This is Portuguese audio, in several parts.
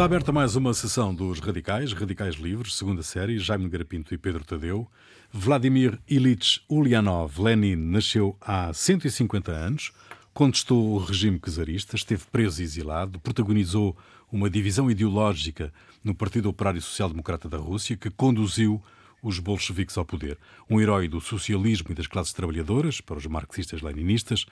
Está aberta mais uma sessão dos Radicais, Radicais Livres, segunda série, Jaime Garapinto e Pedro Tadeu. Vladimir Ilyich Ulyanov Lenin nasceu há 150 anos, contestou o regime czarista, esteve preso e exilado, protagonizou uma divisão ideológica no Partido Operário Social Democrata da Rússia que conduziu os bolcheviques ao poder. Um herói do socialismo e das classes trabalhadoras, para os marxistas-leninistas,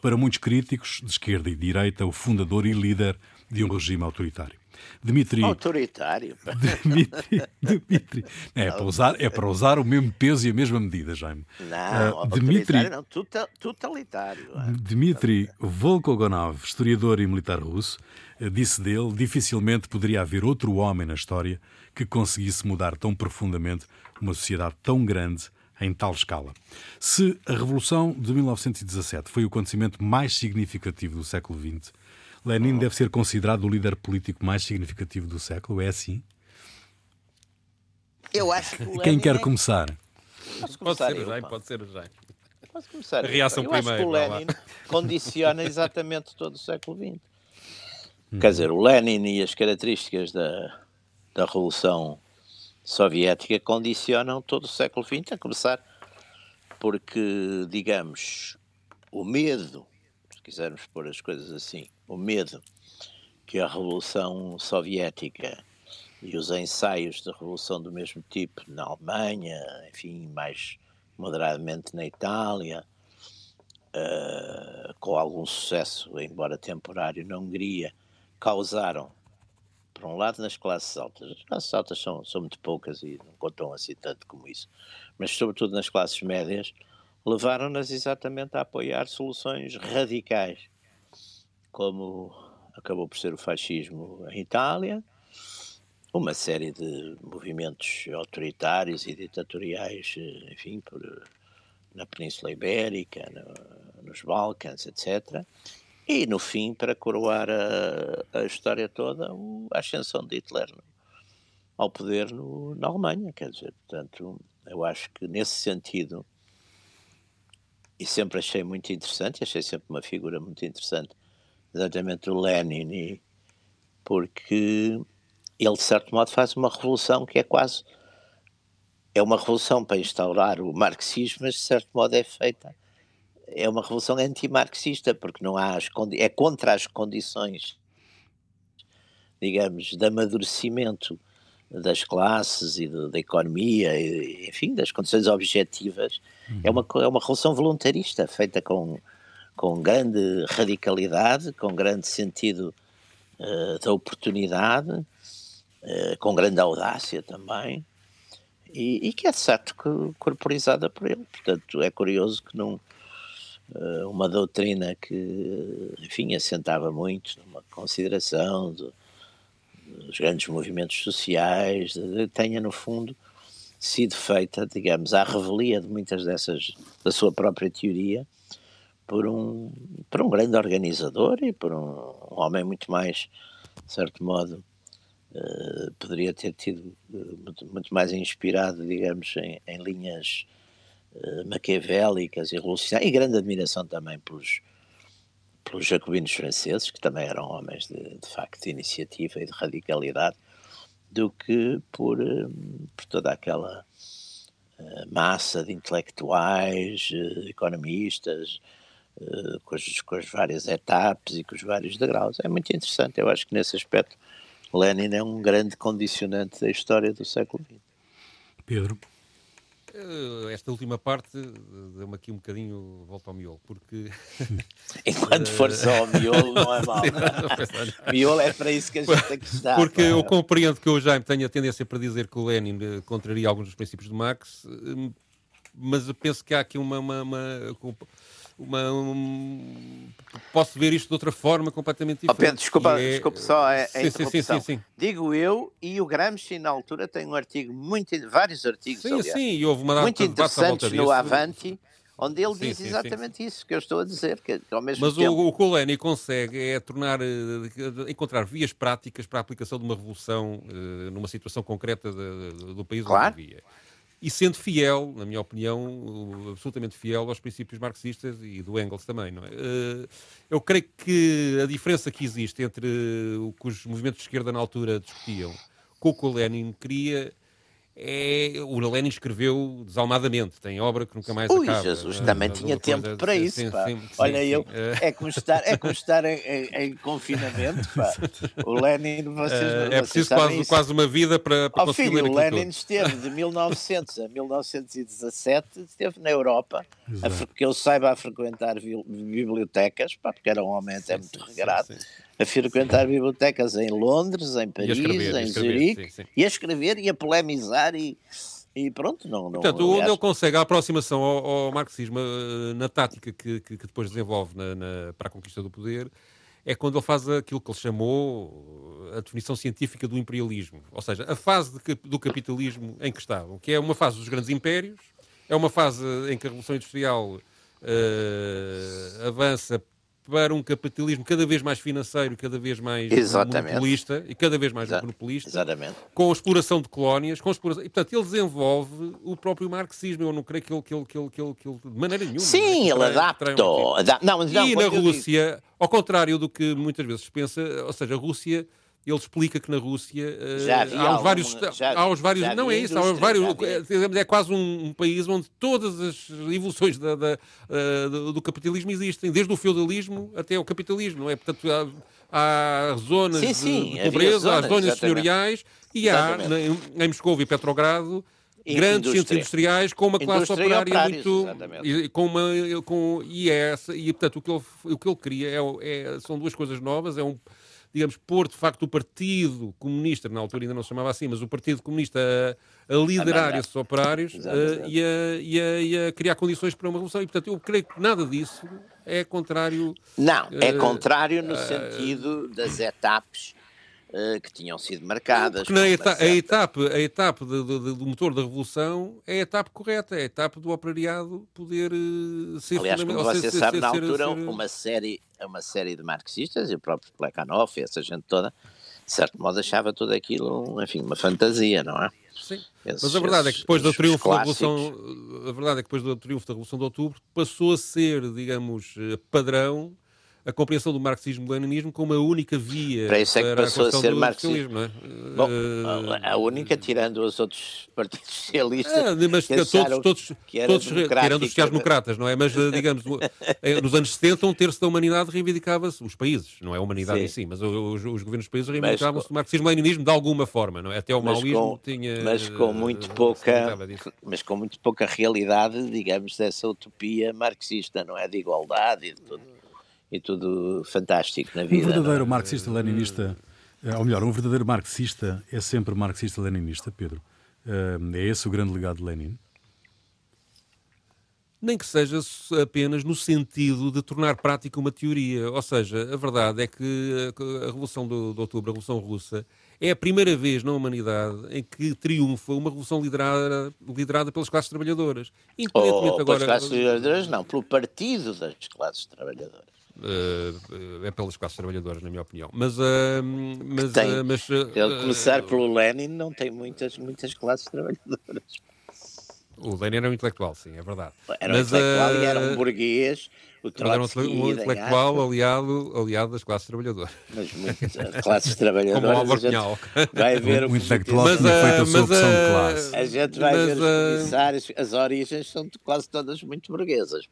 para muitos críticos de esquerda e direita, o fundador e líder de um regime autoritário. Dmitri. Autoritário. Dmitri. Dmitri. É, para usar, é para usar o mesmo peso e a mesma medida, Jaime. Não, uh, Dmitri, não, totalitário. Dmitri Volkogonov, historiador e militar russo, eh, disse dele: dificilmente poderia haver outro homem na história que conseguisse mudar tão profundamente uma sociedade tão grande em tal escala. Se a Revolução de 1917 foi o acontecimento mais significativo do século XX, Lenin deve ser considerado o líder político mais significativo do século, é assim? Eu acho que Quem quer é... começar? Posso começar? Pode ser o Jaime, pode ser o Jaime. Posso começar? A reação eu primeiro. Acho que o Lenin condiciona exatamente todo o século XX. Hum. Quer dizer, o Lenin e as características da, da Revolução Soviética condicionam todo o século XX, a começar porque, digamos, o medo, se quisermos pôr as coisas assim, o medo que a Revolução Soviética e os ensaios de revolução do mesmo tipo na Alemanha, enfim, mais moderadamente na Itália, uh, com algum sucesso, embora temporário, na Hungria, causaram, por um lado, nas classes altas. As classes altas são, são muito poucas e não contam assim tanto como isso, mas sobretudo nas classes médias, levaram-nas exatamente a apoiar soluções radicais como acabou por ser o fascismo em Itália, uma série de movimentos autoritários e ditatoriais, enfim, por, na Península Ibérica, no, nos Balcãs, etc. E, no fim, para coroar a, a história toda, a ascensão de Hitler ao poder no, na Alemanha. Quer dizer, portanto, eu acho que nesse sentido, e sempre achei muito interessante, achei sempre uma figura muito interessante, exatamente o Lenin, porque ele, de certo modo, faz uma revolução que é quase. É uma revolução para instaurar o marxismo, mas de certo modo é feita. É uma revolução anti-marxista, porque não há as é contra as condições, digamos, de amadurecimento das classes e de, da economia, e, enfim, das condições objetivas. Uhum. É, uma, é uma revolução voluntarista, feita com com grande radicalidade, com grande sentido uh, da oportunidade, uh, com grande audácia também, e, e, que é certo que corporizada por ele. Portanto, é curioso que não uh, uma doutrina que, enfim, assentava muito numa consideração de, dos grandes movimentos sociais, de, tenha no fundo sido feita, digamos, à revelia de muitas dessas da sua própria teoria por um, por um grande organizador e por um, um homem muito mais, de certo modo, uh, poderia ter tido uh, muito, muito, mais inspirado, digamos, em, em linhas uh, maquiavélicas e revolucionárias, e grande admiração também pelos, pelos jacobinos franceses, que também eram homens de, de facto de iniciativa e de radicalidade, do que por, por toda aquela massa de intelectuais, economistas, com, as, com as várias etapas e com os vários degraus. É muito interessante. Eu acho que nesse aspecto Lenin é um grande condicionante da história do século XX. Pedro? Eh, esta última parte deu-me aqui um bocadinho volta ao miolo, porque. Enquanto for só ao miolo, não é mal. miolo é para isso que a gente tem que estar. Porque para... eu compreendo que o Jaime tenha tendência para dizer que o Lenin eh, contraria alguns dos princípios de Marx, mas eu penso que há aqui uma, uma, uma uma, um, posso ver isto de outra forma completamente diferente. Oh, Pedro, desculpa, é... desculpa só a, a sim, sim, sim, sim, Digo eu, e o Gramsci na altura tem um artigo, muito, vários artigos, sim, aliás, sim, e houve uma muito interessantes no Avanti, onde ele sim, diz sim, exatamente sim. isso que eu estou a dizer, que ao mesmo Mas tempo... o, o que o Lenny consegue é tornar, eh, encontrar vias práticas para a aplicação de uma revolução uh, numa situação concreta de, de, do país claro. onde vivia. E sendo fiel, na minha opinião, absolutamente fiel aos princípios marxistas e do Engels também. Não é? Eh, eu creio que a diferença que existe entre o que os movimentos de esquerda na altura discutiam com o que o Lenin queria é, o Lenin escreveu desalmadamente, tem obra que nunca mais Ui, acaba. Jesus, é, também tinha tempo coisa, para isso, sim, pá. Sim, Olha, sim, eu, é. como estar, é como estar em, em, em confinamento, pá. O Lenin, vocês, uh, É preciso quase, quase uma vida para, para oh, conseguir filho, o Lenin esteve de 1900 a 1917, esteve na Europa, a, que eu saiba a frequentar bibliotecas, pá, porque era um homem até muito regrado a frequentar bibliotecas em Londres, em Paris, escrever, em Zurique, e a escrever e a polemizar e, e pronto, não... não Portanto, aliás... onde ele consegue a aproximação ao, ao marxismo eh, na tática que, que, que depois desenvolve na, na, para a conquista do poder é quando ele faz aquilo que ele chamou a definição científica do imperialismo. Ou seja, a fase de, do capitalismo em que estavam, que é uma fase dos grandes impérios, é uma fase em que a Revolução Industrial uh, avança para um capitalismo cada vez mais financeiro, cada vez mais Exatamente. monopolista e cada vez mais monopolista, Exatamente. com a exploração de colónias, com exploração... e portanto ele desenvolve o próprio marxismo. Eu não creio que ele, que ele, que ele, que ele, que ele de maneira nenhuma. Sim, é? ele adaptou. Não, mas não, e na Rússia, digo... ao contrário do que muitas vezes se pensa, ou seja, a Rússia ele explica que na Rússia uh, há os vários, já, há os vários não é isso, há os vários, é, é quase um, um, país onde todas as evoluções da, da, uh, do, capitalismo existem, desde o feudalismo até o capitalismo, não é? Portanto, há, há zonas sim, sim, de pobreza, zonas, há zonas exatamente. senhoriais e há na, em Moscou e Petrogrado e grandes centros industriais com uma classe operária muito e, com uma com e é essa e portanto o que ele, o que ele queria é, é são duas coisas novas é um digamos, pôr de facto o Partido Comunista, na altura ainda não se chamava assim, mas o Partido Comunista a, a liderar esses operários uh, e, a, e, a, e, a, criar condições para uma revolução. E, portanto, eu creio que nada disso é contrário. Não, é uh, contrário no uh, sentido das etapas que tinham sido marcadas. Eta a etapa, a etapa de, de, do motor da revolução é a etapa correta, é a etapa do operariado poder uh, ser Aliás, como você ser, sabe, ser, na altura, ser, uma, série, uma série de marxistas, e o próprio Plekhanov, essa gente toda, de certo modo achava tudo aquilo, enfim, uma fantasia, não é? Sim. Esses, Mas a verdade é que depois do triunfo da Revolução, a verdade é que depois do triunfo da Revolução de Outubro passou a ser, digamos, eh, padrão a compreensão do marxismo-leninismo como a única via para isso é que passou a, a ser marxismo. É? Bom, uh, a única, tirando os outros partidos socialistas. É, mas todos, todos, todos tirando os sociais-democratas, não é? Mas, eh, digamos, eh, nos anos 70, um terço da humanidade reivindicava-se, os países, não é a humanidade Sim. em si, mas os, os governos dos países reivindicavam-se do marxismo-leninismo de alguma forma, não é? Até o maoísmo tinha. Mas com muito pouca. Mas com muito pouca realidade, digamos, dessa utopia marxista, não é? De igualdade e de tudo e tudo fantástico na vida. Um verdadeiro marxista-leninista, eh, ou melhor, um verdadeiro marxista é sempre marxista-leninista, Pedro. Eh, é esse o grande legado de Lenin? nem que seja apenas no sentido de tornar prática uma teoria. Ou seja, a verdade é que a Revolução de, Outubro, a Revolução Russa, é a primeira vez na humanidade em que triunfa uma revolução liderada, liderada pelas classes trabalhadoras. Independentemente oh, agora... Pelas classes trabalhadoras, não, pelo partido das classes trabalhadoras. Uh, é pelas classes trabalhadoras, na minha opinião. Mas, uh, mas, tem, uh, mas ele começar pelo Lenin não tem muitas, muitas classes trabalhadoras. O Lenin era um intelectual, sim, é verdade. Era um mas, intelectual e era um burguês. O era um, intelectual aliado, aliado das classes trabalhadoras. Mas muitas classes trabalhadoras. Como o Álvaro Pinhal. Vai ver um, intelectual mas, tinha feito a sua opção de classe. A gente vai mas, ver os comissários, as origens são quase todas muito burguesas.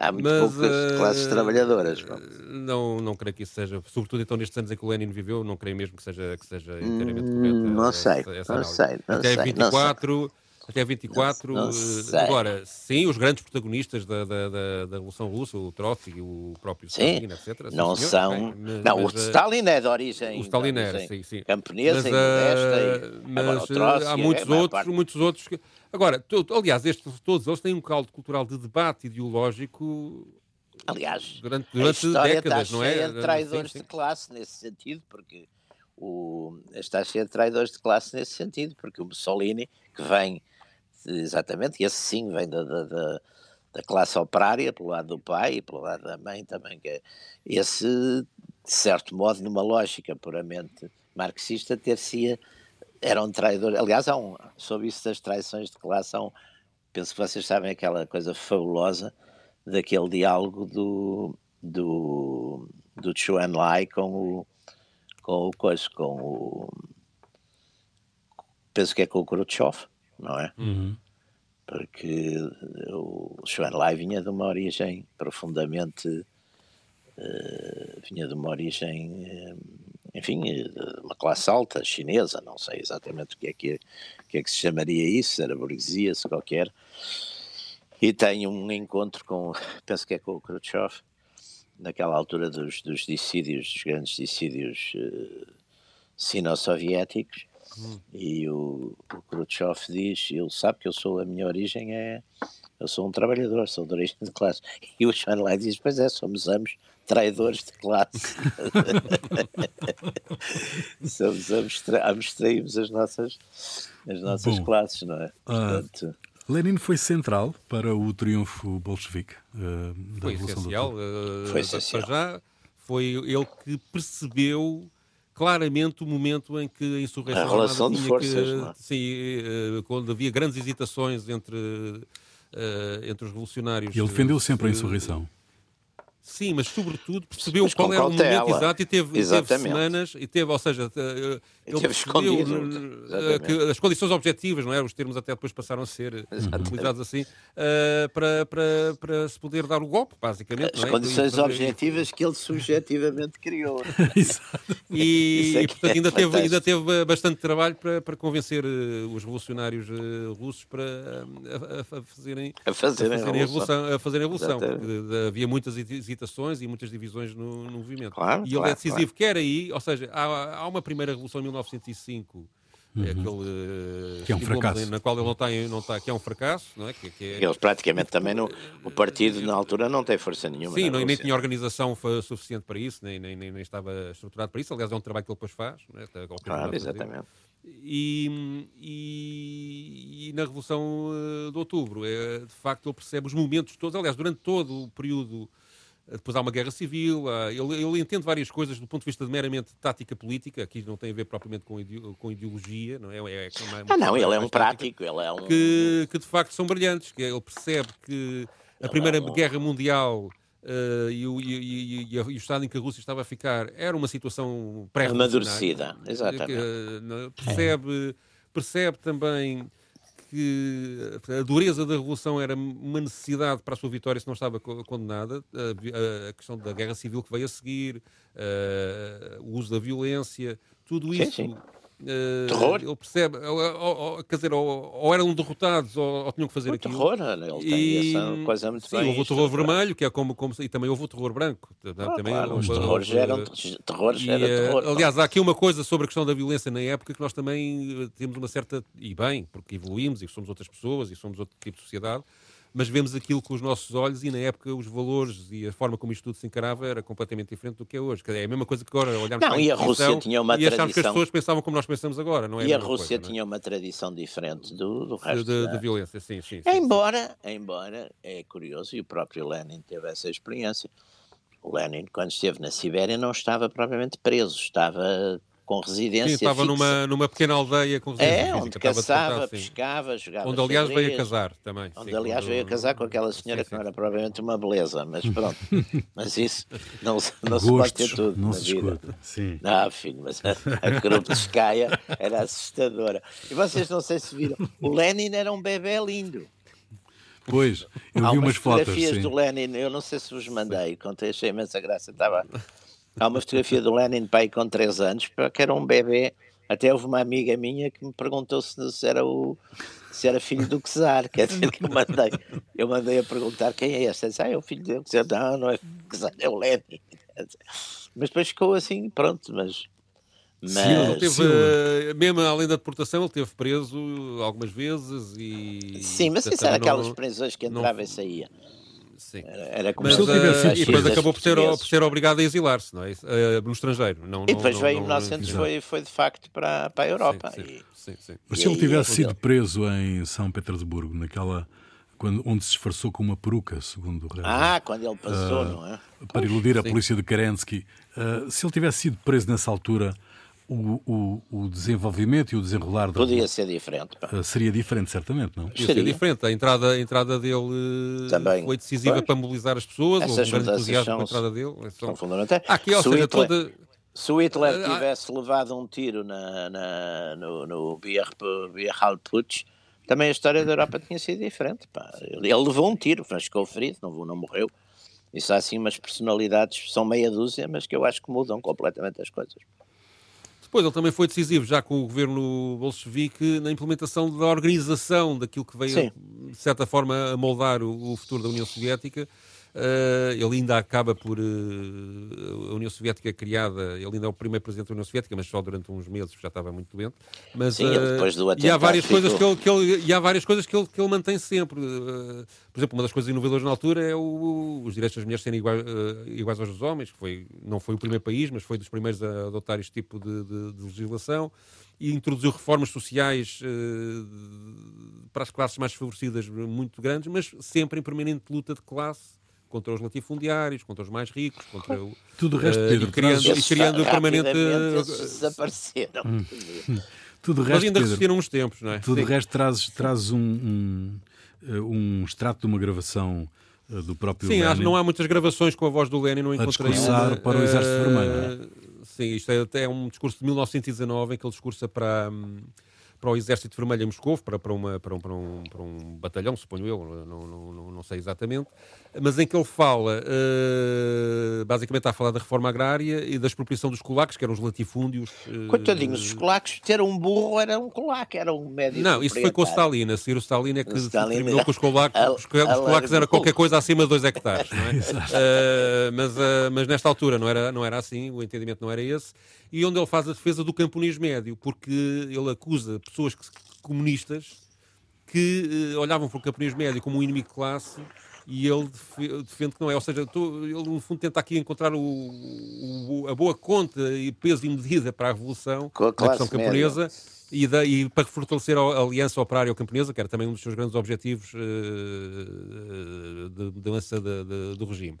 Há muito Mas, poucas uh, classes trabalhadoras. Não, não creio que isso seja, sobretudo então nestes anos em que o Lenin viveu, não creio mesmo que seja, que seja inteiramente correto. Não sei, essa, essa não sei. Não Até sei, 24, não sei. até 24, não, não eh, agora, sim, os grandes protagonistas da, da, da, da Revolução Russa, o Trotsky, o próprio sim, Stalin, etc. Não sim, são. Mas, não, mas, o Stalin é de origem. O Stalin era, sim, sim. Camponesa mas, e modesta. Mas, agora, o Trotsky, há muitos é, outros, muitos outros que. Agora, aliás, estes, todos eles têm um caldo cultural de debate ideológico Aliás, durante, durante a história décadas, está não é? de traidores sim, sim. de classe nesse sentido, porque o, está cheia de traidores de classe nesse sentido, porque o Mussolini, que vem exatamente, esse sim vem da, da, da, da classe operária, pelo lado do pai e pelo lado da mãe também, que é, esse, de certo modo, numa lógica puramente marxista, ter-se era um traidor. Aliás, há um, sobre isso das traições de classe, há um, penso que vocês sabem aquela coisa fabulosa daquele diálogo do, do, do Chuan Lai com o, com o coisa, com o penso que é com o Khrushchev, não é? Uhum. Porque o Chuan Lai vinha de uma origem profundamente uh, vinha de uma origem uh, enfim, de uma classe alta chinesa, não sei exatamente o que é que, que, é que se chamaria isso, era burguesia, se qualquer, e tem um encontro com, penso que é com o Khrushchev, naquela altura dos, dos dissídios, dos grandes dissídios uh, sino-soviéticos, hum. e o, o Khrushchev diz, ele sabe que eu sou, a minha origem é, eu sou um trabalhador, sou de origem de classe, e o Sean Lai diz, pois é, somos ambos traidores de classe. somos ambos, tra ambos traímos as nossas, as nossas Bom, classes, não é? Ah, Portanto, uh... Lenin foi central para o triunfo bolchevique uh, da foi Revolução essencial, uh, foi essencial. já foi ele que percebeu claramente o momento em que a insurreição a relação de forças, que, não é? sim, uh, quando havia grandes hesitações entre uh, entre os revolucionários. E ele defendeu sempre a insurreição. Sim, mas sobretudo percebeu mas qual era o momento exato e teve, teve, semanas e teve, ou seja, eh, ele teve percebeu eh, que as condições objetivas, não é? Os termos até depois passaram a ser exatamente. utilizados assim uh, para, para, para se poder dar o golpe, basicamente. As é? condições e, objetivas que ele subjetivamente criou. e, e, portanto, ainda teve, ainda teve bastante trabalho para, para convencer os revolucionários russos para a, a, a fazerem, a fazerem a, fazerem a revolução. A fazerem a revolução havia muitas hesitações e muitas divisões no, no movimento. Claro, e ele claro, é decisivo, claro. quer aí, ou seja, há, há uma primeira revolução em 1905 é uhum. é aquele que é um fracasso. na qual ele não está, não está que é um fracasso, não é? Que, que é... Eles praticamente também no, o partido na altura não tem força nenhuma. Sim, não, nem tinha organização suficiente para isso, nem, nem, nem, estava estruturado para isso. Aliás, é um trabalho que ele depois faz. Não é? Claro, exatamente. E, e, e, na Revolução eh, de Outubro, é, de facto, ele percebe os momentos todos. Aliás, durante todo o período depois há uma guerra civil, ele, ele, entende várias coisas do ponto de vista de meramente tática política, aqui não tem a ver propriamente com, com ideologia, não é? é, é ah, não, ele é um prático, ele é um... Que, que de facto são brilhantes, que ele percebe que a ele Primeira é um... Guerra Mundial Uh, e, o, e, e, e, o, estado em que a Rússia estava a ficar era uma situação pré-amadurecida. Exatamente. Uh, percebe, percebe também que a dureza da Revolução era uma necessidade para a sua vitória se não estava condenada, a, a questão da guerra civil que veio a seguir, uh, o uso da violência, tudo isso sim, sim. Uh, terror? Ele percebe, ou, ou, quer dizer, ou, ou, eram derrotados ou, ou tinham que fazer o aquilo. terror, ele tem e, essa coisa muito sim, bem. houve o terror vermelho, que é como, como, e também houve o terror branco. Ah, também claro, houve, os terrores houve, eram, terrores e, era eh, terror. Aliás, há aqui uma coisa sobre a questão da violência na época que nós também eh, temos uma certa, e bem, porque evoluímos e somos outras pessoas e somos outro tipo de sociedade, mas vemos aquilo com os nossos olhos e na época os valores e a forma como isto tudo se encarava era completamente diferente do que é hoje. É a mesma coisa que agora olharmos não, para a e a Rússia tinha uma e tradição... que as pessoas pensavam como nós pensamos agora, não é? E a, a Rússia coisa, tinha é? uma tradição diferente do, do resto de, da... de violência, sim, sim, sim. Embora, embora, é curioso, e o próprio Lenin teve essa experiência, o Lenin, quando esteve na Sibéria, não estava propriamente preso, estava com residência Sim, estava numa, numa pequena aldeia com residência É, onde caçava, pescava, jogava Onde aliás veio a casar também. Onde sim, aliás veio a casar com aquela senhora sim, que não era provavelmente uma beleza, mas pronto. mas isso não, não se pode ter tudo não na se vida. Sim. Não, filho, mas a, a Krupskaya era assustadora. E vocês não sei se viram, o Lenin era um bebê lindo. Pois, eu Há vi umas fotografias sim. do Lenin, eu não sei se vos mandei, contei, achei imensa graça, estava Há uma fotografia do Lenin pai com 3 anos, que era um bebê. Até houve uma amiga minha que me perguntou se, se era o se era filho do Czar, quer dizer que eu mandei, eu mandei a perguntar quem é este. Disse, ah, é o filho do Czar. Não, não é o Czar, é o Lenin. Mas depois ficou assim, pronto, mas mas... Sim, ele teve, uh, mesmo além da deportação, ele teve preso algumas vezes e. Sim, mas isso era aquelas prisões que entrava não... e saía. Sim. Era, era como Mas, se ele tivesse uh, e depois acabou por ser, por ser obrigado a exilar-se, não é? Uh, no estrangeiro. Não, e depois não, veio em 1900, foi, foi de facto para, para a Europa. Sim, sim, sim, sim. Mas se ele tivesse sido preso em São Petersburgo, naquela. Quando, onde se disfarçou com uma peruca, segundo o Ah, quando ele passou, uh, não é? Para iludir a polícia de Kerensky. Uh, se ele tivesse sido preso nessa altura, o, o, o, desenvolvimento e o desenrolar da Podia ser diferente. Pá. Eh, seria diferente, certamente, não? Podia ser diferente. A entrada, a entrada dele Também. foi decisiva pois. para mobilizar as pessoas. Essas houve um grande entusiasmo com a entrada dele. São, são fundamentais. Aqui, ou se seja, toda... Se o Hitler ah, tivesse levado um tiro na, na, no, no Bierhalputsch, também a história da Europa tinha sido diferente. Pá. Ele, ele levou um tiro, mas ficou ferido, não, não morreu. Isso há assim umas personalidades, são meia dúzia, mas que eu acho que mudam completamente as coisas. Depois ele também foi decisivo, já com o governo bolchevique, na implementação da organização daquilo que veio, Sim. de certa forma, a moldar o, o futuro da União Soviética. Uh, ele ainda acaba por. Uh, a União Soviética criada, ele ainda é o primeiro presidente da União Soviética, mas só durante uns meses já estava muito doente. Mas, Sim, uh, depois do e há várias coisas que ele, que ele, e há várias coisas que ele, que ele mantém sempre. por exemplo, uma das coisas inovadoras na altura é o, os direitos das mulheres serem iguais, iguais aos dos homens, que foi, não foi o primeiro país, mas foi dos primeiros a adotar este tipo de, de, de legislação e introduziu reformas sociais para as classes mais favorecidas muito grandes, mas sempre em permanente luta de classe contra os latifundiários, contra os mais ricos, contra o. Tudo o resto, Pedro. Uh, e criando, e criando permanente. desapareceram. Hum. Tudo o resto, Mas ainda resistiram uns tempos, não é? Tudo o resto traz, traz um, um, eh, um extrato de uma gravação eh, do próprio Sim, Lenin. não há muitas gravações com a voz do Lenin, não encontrei a para o Exército Vermelho. Uh, sim, isto é até um discurso de 1919 em que ele discursa para. Um, para o Exército Vermelho em Moscou, para, para, uma, para, um, para, um, para um batalhão, suponho eu, não, não, não, não sei exatamente, mas em que ele fala, uh, basicamente está a falar da reforma agrária e da expropriação dos colacos, que eram os latifúndios. Uh, Coitadinhos, os colacos, ter um burro era um colaco, era um médico. Não, isso foi com o Stalin, a seguir o Stalin é que Stalin determinou que os colacos, os, os colacos era qualquer coisa acima de 2 hectares, não é? uh, mas, mas nesta altura não era, não era assim, o entendimento não era esse, e onde ele faz a defesa do camponês médio, porque ele acusa pessoas que, comunistas que olhavam para o camponês médio como um inimigo de classe e ele defende que não é. Ou seja, ele no fundo tenta aqui encontrar o, o, a boa conta e peso e medida para a revolução da questão camponesa e, da, e, para fortalecer a aliança operária camponesa, que era também um dos seus grandes objetivos uh, de mudança do regime.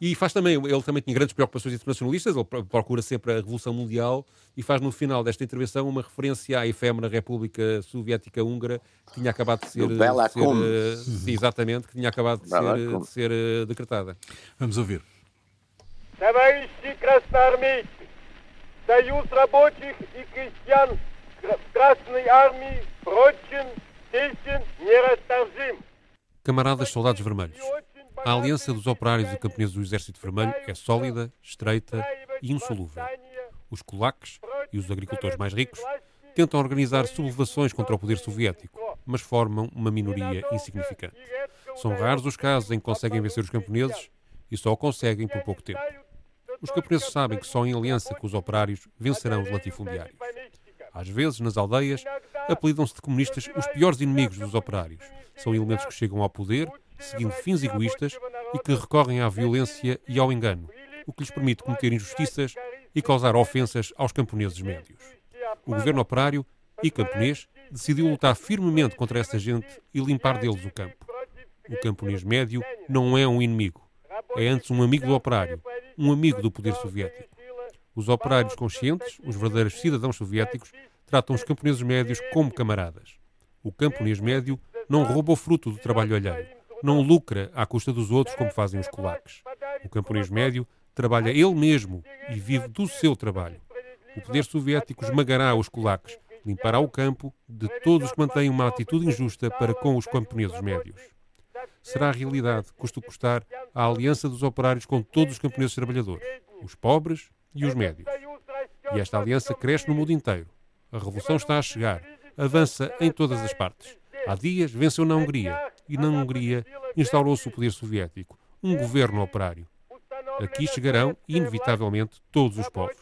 E faz também, ele também tinha grandes preocupações internacionalistas, ele procura sempre a Revolução Mundial e faz no final desta intervenção uma referência à efêmera República Soviética Húngara que tinha acabado de ser, ser uh, exatamente, que tinha acabado de ser, de ser uh, decretada. Vamos ouvir. Товарищи красноармейцы, Союз рабочих и крестьян Красной Армии прочен, тесен, нерасторжим. Camaradas soldados vermelhos, a aliança dos operários e camponeses do Exército Vermelho é sólida, estreita e insolúvel. Os kulaks e os agricultores mais ricos tentam organizar sublevações contra o poder soviético, mas formam uma minoria insignificante. São raros os casos em que conseguem vencer os camponeses e só o conseguem por pouco tempo. Os camponeses sabem que só em aliança com os operários vencerão os latifundiários. Às vezes, nas aldeias, apelidam-se de comunistas os piores inimigos dos operários. São elementos que chegam ao poder seguindo fins egoístas e que recorrem à violência e ao engano, o que lhes permite cometer injustiças e causar ofensas aos camponeses médios. O governo operário e camponês decidiu lutar firmemente contra essa gente e limpar deles o campo. O camponês médio não é um inimigo, é antes um amigo do operário, um amigo do poder soviético. Os operários conscientes, os verdadeiros cidadãos soviéticos, tratam os camponeses médios como camaradas. O camponês médio não rouba o fruto do trabalho alheio não lucra à custa dos outros como fazem os colaques. O camponês médio trabalha ele mesmo e vive do seu trabalho. O poder soviético esmagará os colaques, limpará o campo de todos os que mantêm uma atitude injusta para com os camponeses médios. Será a realidade, custo custar, a aliança dos operários com todos os camponeses trabalhadores, os pobres e os médios. E esta aliança cresce no mundo inteiro. A revolução está a chegar, avança em todas as partes. Há dias venceu na Hungria, e na Hungria instaurou-se o poder soviético, um governo operário. Aqui chegarão, inevitavelmente, todos os povos.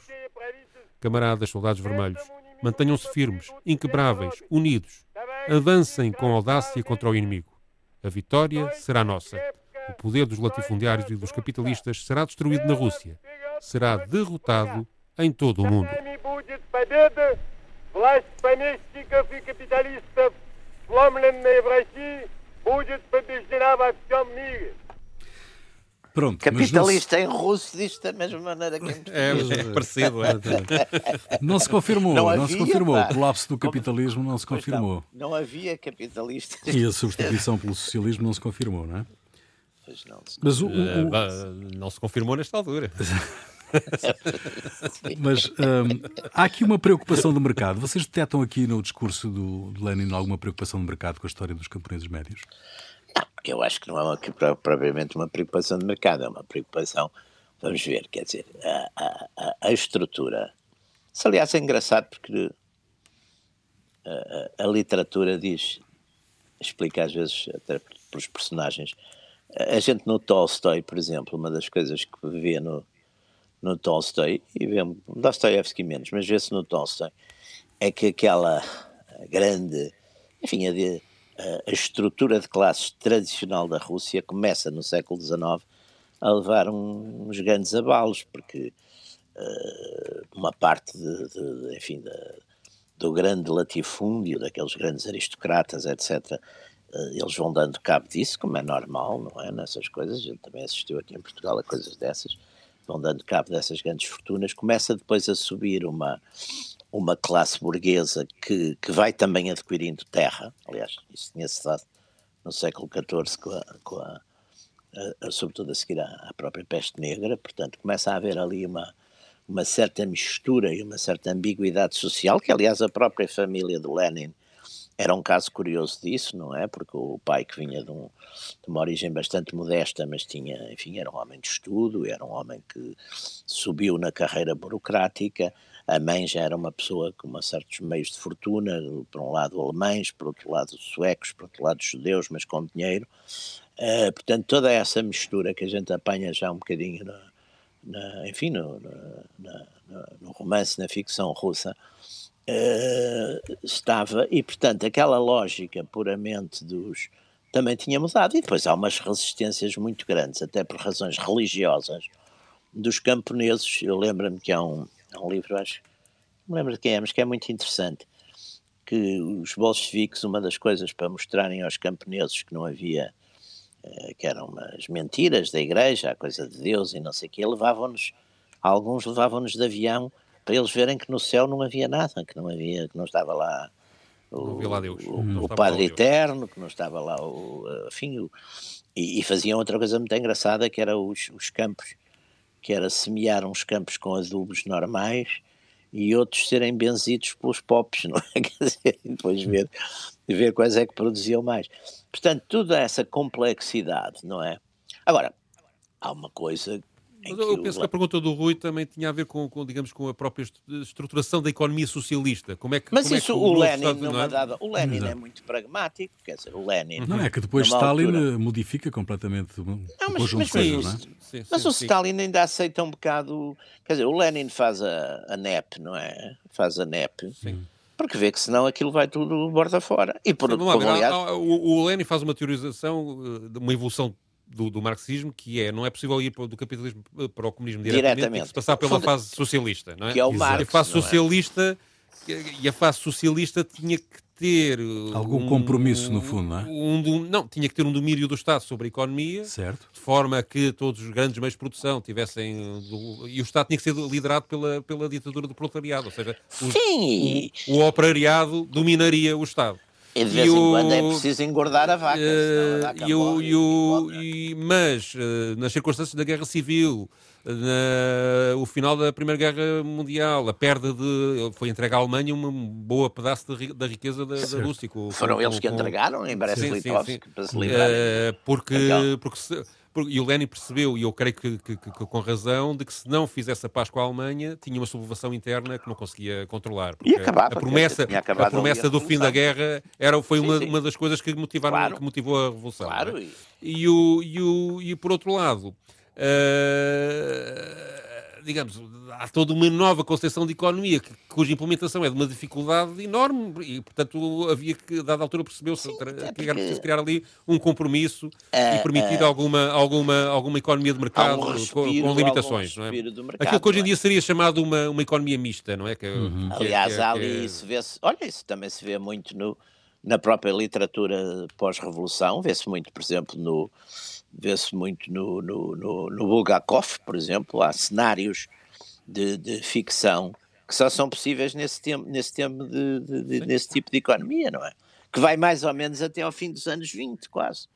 Camaradas soldados vermelhos, mantenham-se firmes, inquebráveis, unidos. Avancem com audácia contra o inimigo. A vitória será nossa. O poder dos latifundiários e dos capitalistas será destruído na Rússia. Será derrotado em todo o mundo. Власть помещиков и капиталистов, сломленная в России, будет побеждена во всем мире. Pronto, Capitalista em russo diz da mesma maneira que em É, português. é parecido, é. Não se confirmou, Não não, se havia, confirmou. pá. O colapso do capitalismo não se Pois confirmou. Não, não havia capitalistas. E a substituição pelo socialismo não se confirmou, não é? Pois não, se- Mas, o, o- Eh, o- bah, não se confirmou nesta altura. mas, hum, há aqui uma preocupação do mercado. Vocês detectam aqui no discurso do, de Lenin alguma preocupação do mercado com a história dos camponeses médios? Eu acho que não é uma, propriamente uma preocupação de mercado, é uma preocupação, vamos ver, quer dizer, a, a- a- estrutura. Isso, aliás, é engraçado porque a, a- a literatura diz, explica às vezes, até pelos personagens. A gente no Tolstói, por exemplo, uma das coisas que vê no, no Tolstói, e vê no Dostoiévski menos, mas vê-se no Tolstói, é que aquela grande, enfim, a, de- a- estrutura de classes tradicional da Rússia começa no século XIX a levar um- uns grandes abalos, porque eh, uma parte de, de- de- enfim, do grande latifúndio, daqueles grandes aristocratas, etc., eh, eles vão dando cabo disso, como é normal, não é? Nessas coisas, a gente também assistiu aqui em Portugal a coisas dessas, vão dando cabo dessas grandes fortunas, começa depois a subir uma, uma classe burguesa que, que vai também adquirindo terra, aliás, isso tinha-se dado no século XIV com a, com a- a- a- sobretudo a seguir à, à própria peste negra, portanto começa a haver ali uma, uma certa mistura e uma certa ambiguidade social, que aliás a própria família de Lenin era um caso curioso disso, não é? Porque o pai que vinha de, um- de uma origem bastante modesta, mas tinha, enfim, era um homem de estudo, era um homem que subiu na carreira burocrática, a mãe já era uma pessoa com uma certos meios de fortuna, por um lado alemães, por outro lado suecos, por outro lado judeus, mas com dinheiro. Eh, portanto, toda essa mistura que a gente apanha já um bocadinho na, na- enfim, no, na- no romance, na ficção russa, eh, estava, e portanto aquela lógica puramente dos. também tinha mudado, e depois há umas resistências muito grandes, até por razões religiosas, dos camponeses. Eu lembro-me que há um, há um livro, acho, não me lembro de quem é, mas que é muito interessante, que os bolcheviques, uma das coisas para mostrarem aos camponeses que não havia eh, que eram umas mentiras da igreja, a coisa de Deus e não sei o quê, levavam-nos, alguns levavam-nos de avião para eles verem que no céu não havia nada, que não havia, que não estava lá o, lá Deus. o- o Padre Deus. Eterno, que não estava lá o, enfim, o- e, e faziam outra coisa muito engraçada que era os, os campos, que era semear uns campos com adubos normais e outros serem benzidos pelos pops, não é? Quer dizer, e depois ver, ver quais é que produziam mais. Portanto, toda essa complexidade, não é? Agora, há uma coisa Mas eu o- penso que a pergunta do Rui também tinha a ver com, com, digamos, com a própria est- estruturação da economia socialista. Como é que, Mas como é isso que o novo Lenin Estado- não é? dava. O Lenin é Exato. muito pragmático, quer dizer, o Lenin. Não é que depois Stalin altura- eh, modifica completamente um Não, mas- conjunto mas de coisas, não é? isso- Sim, Mas sim, o sim. Stalin ainda aceita um bocado. Quer dizer, o Lenin faz a, a NEP, não é? Faz a NEP. Porque vê que senão aquilo vai tudo borda fora. E por, Sim, ver, aliás, o, o Lenin faz uma teorização eh, uma evolução do, do marxismo que é não é possível ir do capitalismo eh, para o comunismo diretamente, Diretamente. passar pela Funda- fase socialista, não é? que é o Exato. E a Marx. fase é? socialista e a fase socialista tinha que ter eh, Algum um- compromisso, no fundo, não é? um não, tinha que ter um domínio do Estado sobre a economia, Certo. de forma que todos os grandes meios de produção tivessem. do- e o Estado tinha que ser liderado pela, pela ditadura do proletariado, ou seja, os- Sim, o, o operariado dominaria o Estado. E de vez e em o- quando é preciso engordar a vaca. a vaca e o- e o- e mas, eh, nas circunstâncias da Guerra Civil, na- o final da Primeira Guerra Mundial, a perda de. Foi entregue à Alemanha um boa pedaço da, ri- da riqueza da, da. Rússia. com- Foram com- eles que com- entregaram em Brest-Litovsk para se livrarem. Eh, porque, Então. porque, se- porque- e o Lenin percebeu, e eu creio que, que- que- com razão, de que se não fizesse a paz com a Alemanha, tinha uma sublevação interna que não conseguia controlar. Porque acabava, a promessa, a promessa do fim da guerra era, foi Sim, uma, sim. uma das coisas que, motivaram, Claro. que motivou a revolução. Claro, não é? e- E, o, e, o, e por outro lado, eh, digamos, há toda uma nova concepção de economia que- cuja implementação é de uma dificuldade enorme e, portanto, havia que, a dada altura, percebeu-se até que era porque- preciso criar ali um compromisso e permitir alguma, alguma, alguma economia de mercado um com- respiro, com, um limitações. não é? mercado, Aquilo que hoje em é? dia seria chamado uma, uma economia mista, não é? Que, que é- Aliás, que é- há que ali, é- isso vê-se, olha, isso também se vê muito no, na própria literatura pós-revolução, vê-se muito, por exemplo, no vê-se muito no, no, no, no, Bulgakov, por exemplo, há cenários de, de ficção que só são possíveis nesse, tempo, nesse, tempo de, de, nesse tipo de economia, não é? Que vai mais ou menos até ao fim dos anos 20, quase.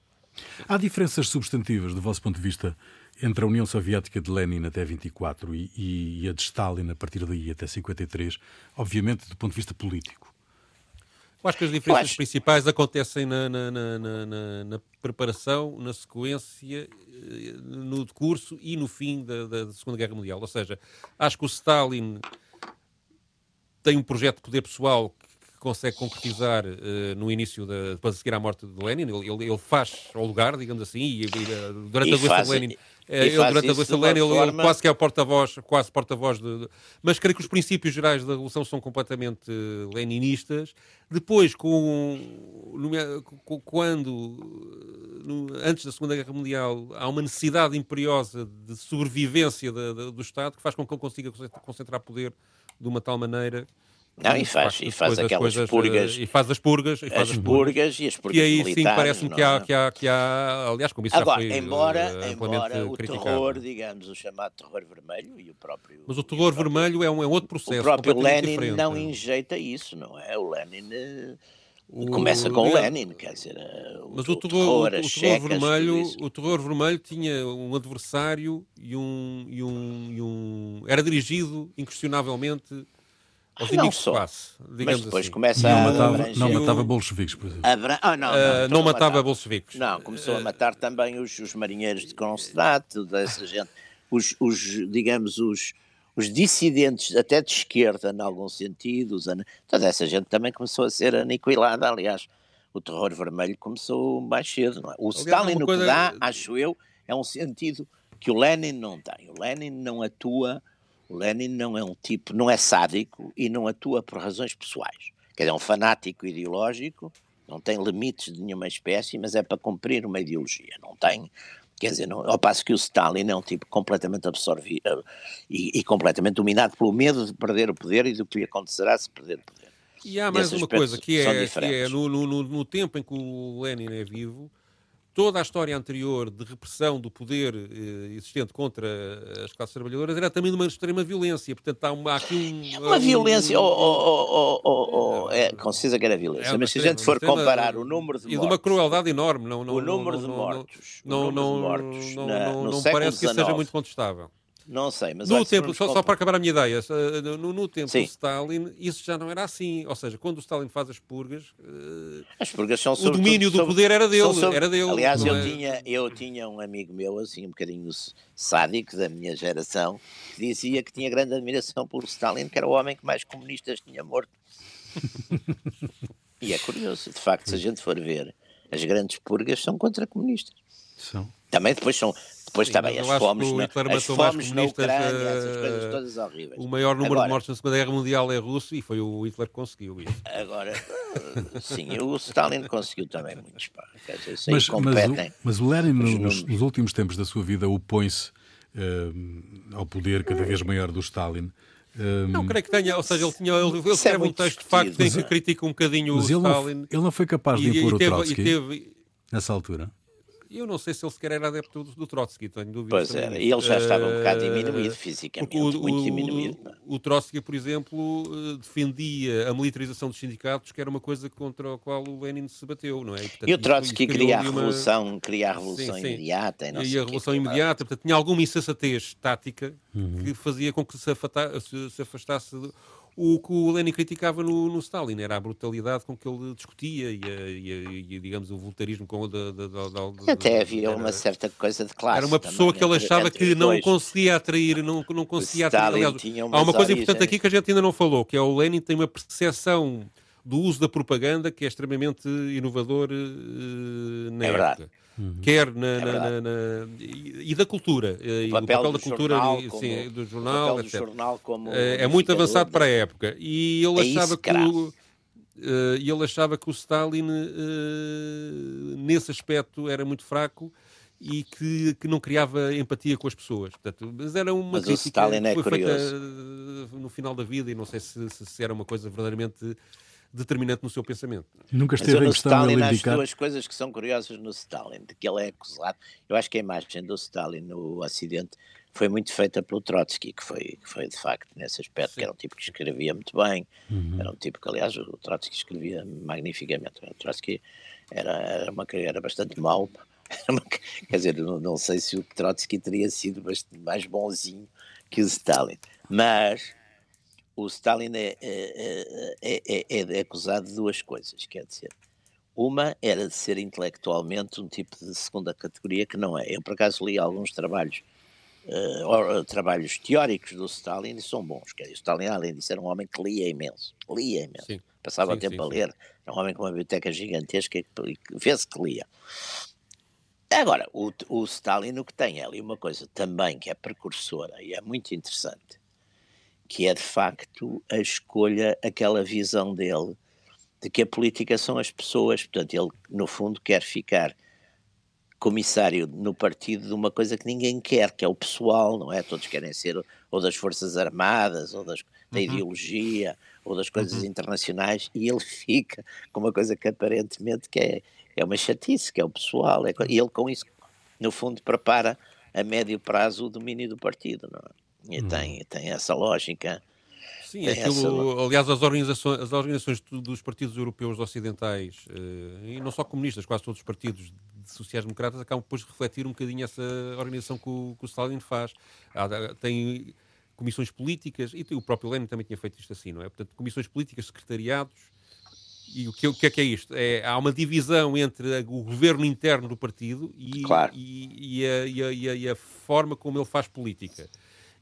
Há diferenças substantivas, do vosso ponto de vista, entre a União Soviética de Lenin até 24 e, e, a de Stalin a partir daí até 53, obviamente do ponto de vista político? Eu acho que as diferenças acho... principais acontecem na, na, na, na, preparação, na sequência, eh, no decurso e no fim da, da, Segunda Guerra Mundial. Ou seja, acho que o Stalin tem um projeto de poder pessoal que consegue concretizar uh, no início, da, depois de seguir à morte de Lenin. Ele, ele, faz ao lugar, digamos assim, e, e durante e a doença de Lenin ele, durante a Revolução ele, forma... ele, quase que é o porta-voz, quase porta-voz de, de, Mas creio que os princípios gerais da Revolução são completamente uh, leninistas. Depois, com, quando, no, antes da Segunda Guerra Mundial, há uma necessidade imperiosa de sobrevivência de, de, do Estado que faz com que ele consiga concentrar poder de uma tal maneira não, e faz, e faz coisas, aquelas coisas, purgas. E faz as purgas. E faz as, as purgas, e as purgas E aí sim parece-me que, há, é? que, há, que há, aliás, como isso Agora, já foi embora, uh, embora o criticado. terror, digamos, o chamado terror vermelho e o próprio... Mas o terror o próprio, vermelho é um é outro processo O próprio Lenin diferente. não injeita isso, não é? O Lenin... O... Começa com o Lenin, quer dizer, o, mas o terror, o, terror, terror vermelho, o terror vermelho tinha um adversário e um, e um, e um era dirigido inquestionavelmente aos inimigos de classe, digamos mas depois assim. começa não a matava, não matava bolcheviques, por exemplo. Abra... Ah, não, não, uh, não matava bolcheviques. Não, começou uh, a matar também os, os marinheiros de Kronstadt, toda essa gente, os, os digamos, os, os dissidentes, até de esquerda, em algum sentido, os, toda essa gente também começou a ser aniquilada, aliás, o terror vermelho começou mais cedo. É? O aliás, Stalin o coisa... que dá, acho eu, é um sentido que o Lenin não tem. O Lenin não atua o Lenin não é um tipo, não é sádico e não atua por razões pessoais. Quer dizer, é um fanático ideológico, não tem limites de nenhuma espécie, mas é para cumprir uma ideologia. Não tem, quer dizer, não, ao passo que o Stalin é um tipo completamente absorvido eh, e, e, completamente dominado pelo medo de perder o poder e do que lhe acontecerá se perder o poder. E há mais uma coisa, que é, que é no, no, no tempo em que o Lenin é vivo, toda a história anterior de repressão do poder eh, existente contra as classes trabalhadoras era também de uma extrema violência. Portanto, há, uma, há aqui um. É uma violência, um, oh, oh, oh, é, com certeza que era violência, é mas se a gente for comparar o número de mortos. E de uma crueldade enorme. Não, não, o número não, de mortos. Não, não, não, não, não, não parece que isso seja muito contestável. Não sei, mas... No tempo, só, só, para acabar a minha ideia, no, no tempo Sim. do Stalin, isso já não era assim. Ou seja, quando o Stalin faz as purgas... Uh, as purgas são O domínio do poder era dele. Sobre, era dele aliás, eu, é? tinha, eu tinha um amigo meu, assim, um bocadinho sádico da minha geração, que dizia que tinha grande admiração por Stalin, que era o homem que mais comunistas tinha morto. e é curioso, de facto, se a gente for ver, as grandes purgas são contra comunistas. São. Também depois são depois Sim, também as fomes, na, as fomes na Ucrânia, essas coisas eh, todas horríveis. O maior número Agora, de mortes na Segunda Guerra Mundial é russo e foi o Hitler que conseguiu isso. Agora, sim, o Stalin conseguiu também muitos. Pá, dizer, mas, mas, o, mas o Lenin, nos, nos, últimos tempos da sua vida, opõe-se uh, ao poder cada vez maior do Stalin. Um... Não creio que tenha, ou seja, ele, tinha, ele, ele escreve é um texto de facto em que critica um bocadinho o Stalin. Não, ele não foi capaz de impor o Trotsky teve... nessa altura. Eu não sei se ele sequer era adepto do, do Trotsky, tenho dúvidas. Pois era, e ele já estava um bocado eh, diminuído fisicamente, o, muito diminuído. O, o Trotsky, por exemplo, eh, defendia a militarização dos sindicatos, que era uma coisa contra a qual o Lenin se bateu, não é? E, portanto, e o Trotsky queria a revolução, uma... queria a revolução sim, sim. imediata. E, não e a revolução imediata, portanto, tinha alguma insensatez tática uhum. que fazia com que se, afata, se, se afastasse o que o Lenin criticava no, no, Stalin era a brutalidade com que ele discutia e, a, e, a, e digamos, o voluntarismo com da, da, da, Até havia era, uma certa coisa de classe. Era uma pessoa também, que ele achava que não conseguia atrair, não, não conseguia atrair. Aliás, há uma coisa importante aqui que a gente ainda não falou, que é o Lenin tem uma percepção do uso da propaganda que é extremamente inovador uh, na é época. Verdade. Uhum. Quer na, é na, na, e, da cultura. Eh, o papel, papel da cultura jornal, como, sim, do jornal, etc. Jornal é, é muito avançado para a época. E ele é achava que o, uh, ele achava que o Stalin uh, nesse aspecto era muito fraco e que, que não criava empatia com as pessoas. Portanto, mas era uma mas crítica que foi é feita no final da vida e não sei se, se, se era uma coisa verdadeiramente determinante no seu pensamento. Nunca esteve Mas eu, em no questão Stalin ele há duas coisas que são curiosas no Stalin, de que ele é acusado. Eu acho que a imagem do Stalin no Ocidente foi muito feita pelo Trotsky, que foi, que foi de facto nesse aspecto, que era um tipo que escrevia muito bem, Uhum. era um tipo que, aliás, o Trotsky escrevia magnificamente. O Trotsky era, era, uma, era bastante mau, era uma- quer dizer, não, não sei se o Trotsky teria sido bastante mais bonzinho que o Stalin, mas o Stalin é, é, é, é- é acusado de duas coisas, quer dizer, uma era de ser intelectualmente um tipo de segunda categoria que não é. Eu, por acaso, li alguns trabalhos, eh, or- trabalhos teóricos do Stalin e são bons. Quer dizer, o Stalin, além disso, era um homem que lia imenso. Lia imenso. Sim. Passava Sim, o tempo sim, a ler. Era um homem com uma biblioteca gigantesca e que- e vê-se que lia. Agora, o, o Stalin o que tem é ali uma coisa também que é precursora e é muito interessante, que é de facto a escolha, aquela visão dele de que a política são as pessoas, portanto ele no fundo quer ficar comissário no partido de uma coisa que ninguém quer, que é o pessoal, não é? Todos querem ser ou das Forças Armadas, ou das, da ideologia, ou das coisas internacionais, e ele fica com uma coisa que aparentemente que é, é uma chatice, que é o pessoal, é e ele com isso, no fundo, prepara a médio prazo o domínio do partido, não é? E tem, tem essa lógica. Sim, Tem aquilo, aliás, as organizações, as organizações do- dos partidos europeus ocidentais, eh, e não só comunistas, quase todos os partidos de sociais-democratas, acabam depois de refletir um bocadinho essa organização que o, que o Stalin faz. Tem comissões políticas, e o próprio Lenin também tinha feito isto assim, não é? Portanto, comissões políticas, secretariados, e o que, o que é que é isto? É, há uma divisão entre o governo interno do partido e, Claro. e, e a, a- e a forma como ele faz política.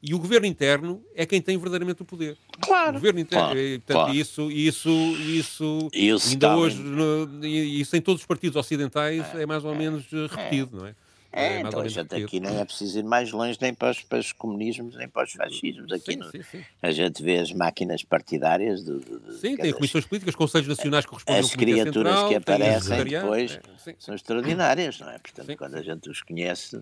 E o governo interno é quem tem verdadeiramente o poder. O Claro. governo interno. Claro, eh, portanto, claro. isso, isso, isso E o ainda hoje, no, e isso em todos os partidos ocidentais é mais ou menos eh, repetido, não é? É, mais então a gente repetido. aqui nem é preciso ir mais longe nem para os, para os comunismos nem para os fascismos. Aqui Sim, no- sim, sim. a gente vê as máquinas partidárias do, do- do- Sim, quer tem comissões políticas, conselhos nacionais que correspondem as criaturas Central, que aparecem depois é, sim. são extraordinárias, não é? Portanto, Sim. quando a gente os conhece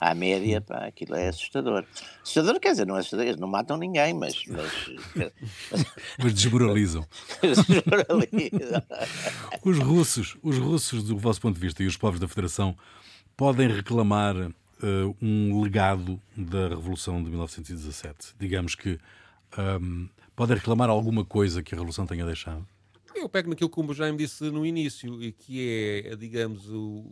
à média, pá, aquilo é assustador. Assustador quer dizer, não é assustador, eles não matam ninguém, mas, mas, Mas desmoralizam. ali, Os russos, os russos, do vosso ponto de vista, e os povos da Federação podem reclamar eh, um legado da Revolução de 1917? Digamos que ahm, podem reclamar alguma coisa que a Revolução tenha deixado? Eu pego naquilo que o Jaime disse no início, e que é, digamos, o,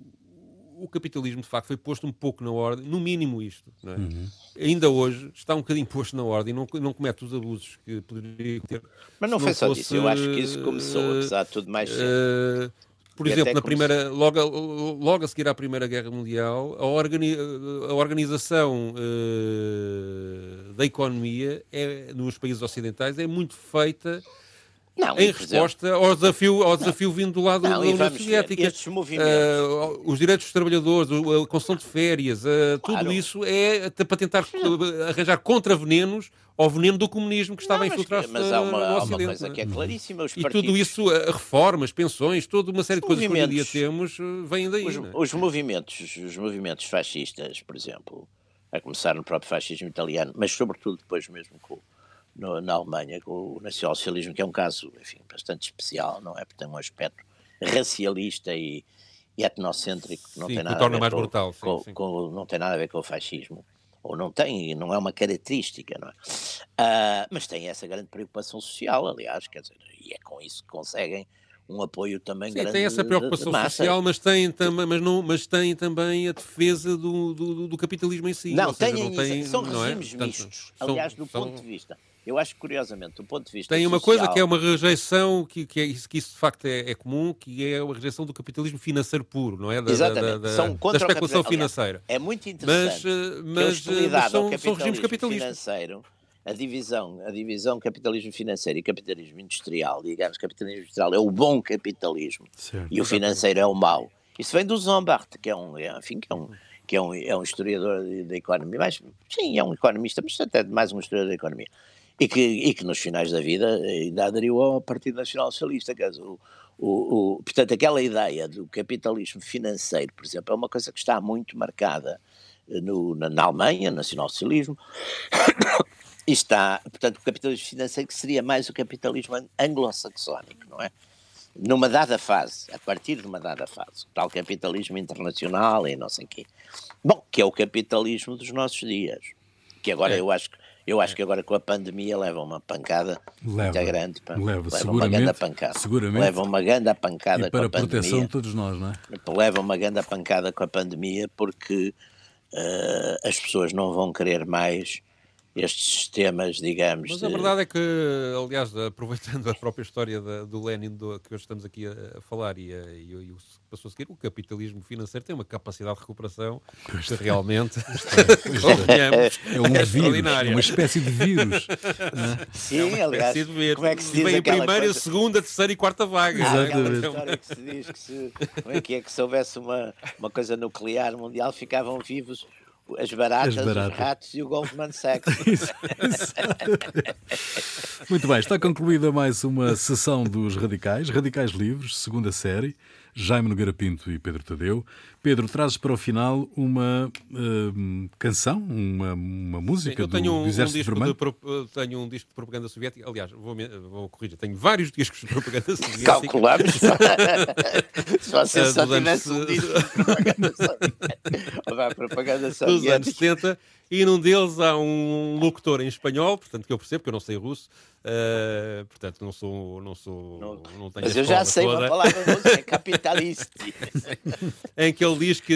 o capitalismo de facto foi posto um pouco na ordem, no mínimo isto. É? Uhum. Ainda hoje está um bocadinho posto na ordem, não, não comete os abusos que poderia ter. mas não foi só fosse, disso, eu acho que isso começou, eh, apesar de tudo, mais cedo. eh, por E exemplo, na primeira, logo, a- logo a seguir à Primeira Guerra Mundial, a, organi- a organização eh, da economia é, nos países ocidentais é muito feita Não, em exemplo, resposta ao desafio, ao desafio vindo do lado Não, da e União Soviética. Eh, os direitos dos trabalhadores, a concessão de férias, eh, Claro. tudo isso é para tentar eh, arranjar contravenenos ao veneno do comunismo que estava não, a infiltrar-se mas há uma, há uma coisa é? que é claríssima, os E partidos... tudo isso, reformas, pensões, toda uma série de Os coisas que hoje em dia temos, vêm daí. Os, é? os movimentos, os movimentos fascistas, por exemplo, a começar no próprio fascismo italiano, mas sobretudo depois mesmo com, no- na Alemanha, com o nacionalsocialismo, que é um caso, enfim, bastante especial, não é? Porque tem um aspecto racialista e, e etnocêntrico que não Sim, tem nada a torna ver mais com, brutal, sim, com- sim. com- não tem nada a ver com o fascismo. Ou não tem, não é uma característica, não é? Ah, mas tem essa grande preocupação social, aliás, quer dizer, e é com isso que conseguem um apoio também Sim, grande tem essa preocupação social, mas tem, também, mas, não, mas tem também a defesa do, do, do capitalismo em si. Não, seja, têm não isso, tem, são não é? regimes Portanto, mistos. são- Aliás, do são- ponto de vista, eu acho que curiosamente, do ponto de vista Tem uma social, coisa que é uma rejeição, que, que, é, isso, que isso de facto é, é comum, que é a rejeição do capitalismo financeiro puro, não é? Da, Exatamente, da, da, são da contra o especulação capital- aliás, financeira. É muito Mas, interessante eh, que a mas, eh, hostilidade mas são, ao são regimes capitalismo capitalistas. financeiro, a divisão, a divisão capitalismo financeiro e capitalismo industrial, digamos, capitalismo industrial é o bom capitalismo Certo. e o financeiro é o mau. Isso vem do Zombart, que é um, é, enfim, que é um, que é um, é um historiador da economia, mas sim, é um economista, mas até mais um historiador da economia. E que, e que nos finais da vida ainda aderiu ao Partido Nacional Socialista. Quer dizer, o, o, o- portanto, aquela ideia do capitalismo financeiro, por exemplo, é uma coisa que está muito marcada no, na, na Alemanha, nacional-socialismo, e está, portanto, o capitalismo financeiro que seria mais o capitalismo anglo-saxónico, não é? Numa dada fase, a partir de uma dada fase, o tal capitalismo internacional e não sei o quê. Bom, que é o capitalismo dos nossos dias, que agora é. eu acho que eu acho que agora com a pandemia leva uma pancada leva, muito grande. Pá. Leva, leva uma grande pancada. Seguramente. Leva uma grande pancada e para com a, a proteção de todos nós, não é? Leva uma grande pancada com a pandemia porque uh, as pessoas não vão querer mais estes sistemas, digamos. Mas a verdade é que, aliás, aproveitando a própria história da, do Lenin do, que hoje estamos aqui a, a falar e, a, e, e, o que passou a seguir, o capitalismo financeiro tem uma capacidade de recuperação que realmente é, um é vírus, é uma espécie de vírus. Sim, é aliás, de vírus. como é que se diz Vem a primeira, coisa... segunda, terceira e quarta vaga. Ah, Exatamente. história que se diz que se, como é que é que se houvesse uma, uma coisa nuclear mundial ficavam vivos as baratas, as baratas. os ratos e o Goldman Sachs. Muito bem, está concluída mais uma sessão dos Radicais, Radicais Livres, segunda série. Jaime Nogueira Pinto e Pedro Tadeu. Pedro, trazes para o final uma uh, canção, uma, uma música Sim, eu tenho do, um, do Exército um Vermelho? De, tenho um disco de propaganda soviética, aliás, vou, vou corrigir, tenho vários discos de propaganda soviética. Calculamos. Se você uh, só tivesse anos, um disco de propaganda soviética. propaganda soviética. Dos anos 70, e num deles há um locutor em espanhol, portanto que eu percebo, que eu não sei russo, uh, portanto não sou, não sou, não, não tenho Mas eu já sei toda. uma palavra russa, é capitalista. em que ele diz que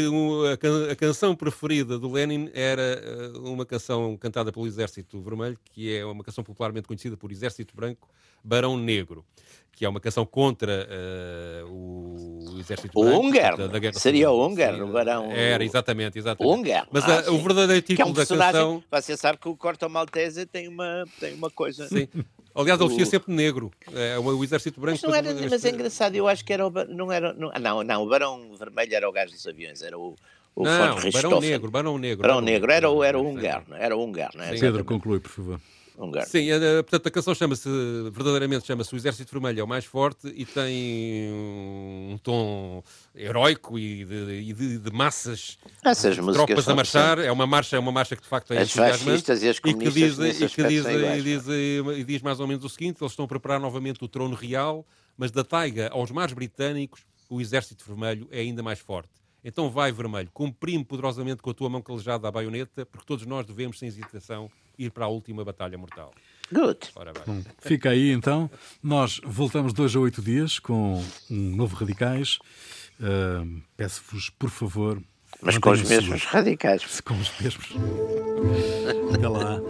a, canção preferida do Lenin era eh, uma canção cantada pelo Exército Vermelho, que é uma canção popularmente conhecida por Exército Branco, Barão Negro que é uma canção contra uh, o exército o Húngaro, da, guerra seria o Húngaro, o barão. Era, exatamente, exatamente. Húngaro. Mas ah, a, o verdadeiro título é um da canção... Você sabe que o Corto Maltese tem uma, tem uma coisa... Sim. Aliás, ele vestia sempre negro. É, o exército branco... Mas, não era, mas é engraçado, eu acho que era o... Não, era, não, não, não, o barão vermelho era o gajo dos aviões, era o... O não, Barão Negro, Barão Negro. Barão Negro, era, o, era o húngaro, era o húngaro. Não é? Pedro, conclui, por favor húngaro. Sim, a, portanto a canção chama-se, verdadeiramente chama-se O Exército Vermelho é o mais forte e tem um tom heróico e de, e de, de massas, Essas de tropas a marchar. É uma marcha, é uma marcha que de facto é as fascistas e as comunistas e que diz, e que diz, e diz, e diz mais ou menos o seguinte: eles estão a preparar novamente o trono real, mas da taiga aos mares britânicos, o Exército Vermelho é ainda mais forte. Então vai, vermelho, comprime poderosamente com a tua mão calejada à baioneta, porque todos nós devemos, sem hesitação, ir para a última batalha mortal. Good. Bom, fica aí então. Nós voltamos dois a oito dias com um novo Radicais. Uh, Peço-vos, por favor. Mas com os mesmos radicais. Com os mesmos. Até lá.